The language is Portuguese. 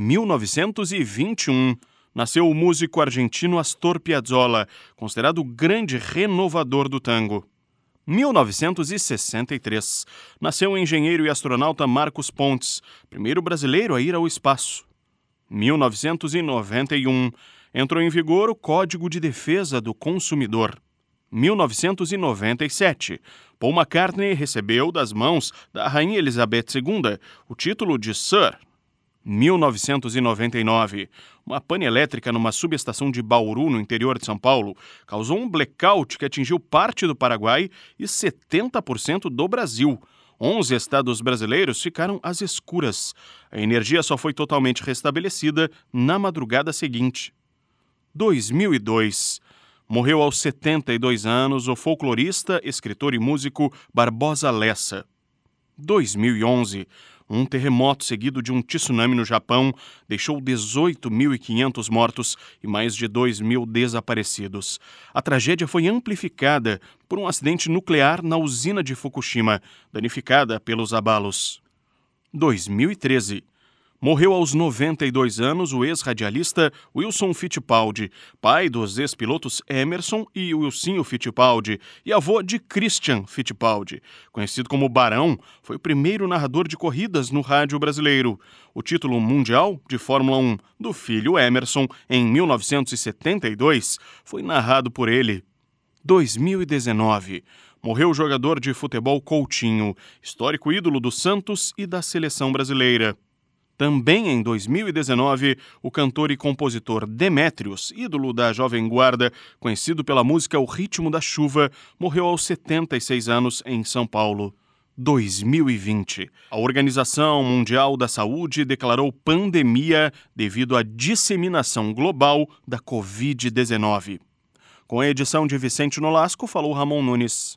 1921, nasceu o músico argentino Astor Piazzolla, considerado o grande renovador do tango. 1963, nasceu o engenheiro e astronauta Marcos Pontes, primeiro brasileiro a ir ao espaço. 1991, entrou em vigor o Código de Defesa do Consumidor. 1997, Paul McCartney recebeu das mãos da Rainha Elizabeth II o título de Sir. 1999, uma pane elétrica numa subestação de Bauru, no interior de São Paulo, causou um blackout que atingiu parte do Paraguai e 70% do Brasil. 11 estados brasileiros ficaram às escuras. A energia só foi totalmente restabelecida na madrugada seguinte. 2002. Morreu aos 72 anos o folclorista, escritor e músico Barbosa Lessa. 2011. Um terremoto seguido de um tsunami no Japão deixou 18.500 mortos e mais de 2 mil desaparecidos. A tragédia foi amplificada por um acidente nuclear na usina de Fukushima, danificada pelos abalos. 2013. Morreu aos 92 anos o ex-radialista Wilson Fittipaldi, pai dos ex-pilotos Emerson e Wilsinho Fittipaldi, e avô de Christian Fittipaldi. Conhecido como Barão, foi o primeiro narrador de corridas no rádio brasileiro. O título mundial de Fórmula 1 do filho Emerson, em 1972, foi narrado por ele. 2019 morreu o jogador de futebol Coutinho, histórico ídolo do Santos e da seleção brasileira. Também em 2019, o cantor e compositor Demétrios, ídolo da Jovem Guarda, conhecido pela música O Ritmo da Chuva, morreu aos 76 anos em São Paulo. 2020. A Organização Mundial da Saúde declarou pandemia devido à disseminação global da Covid-19. Com a edição de Vicente Nolasco, falou Ramon Nunes.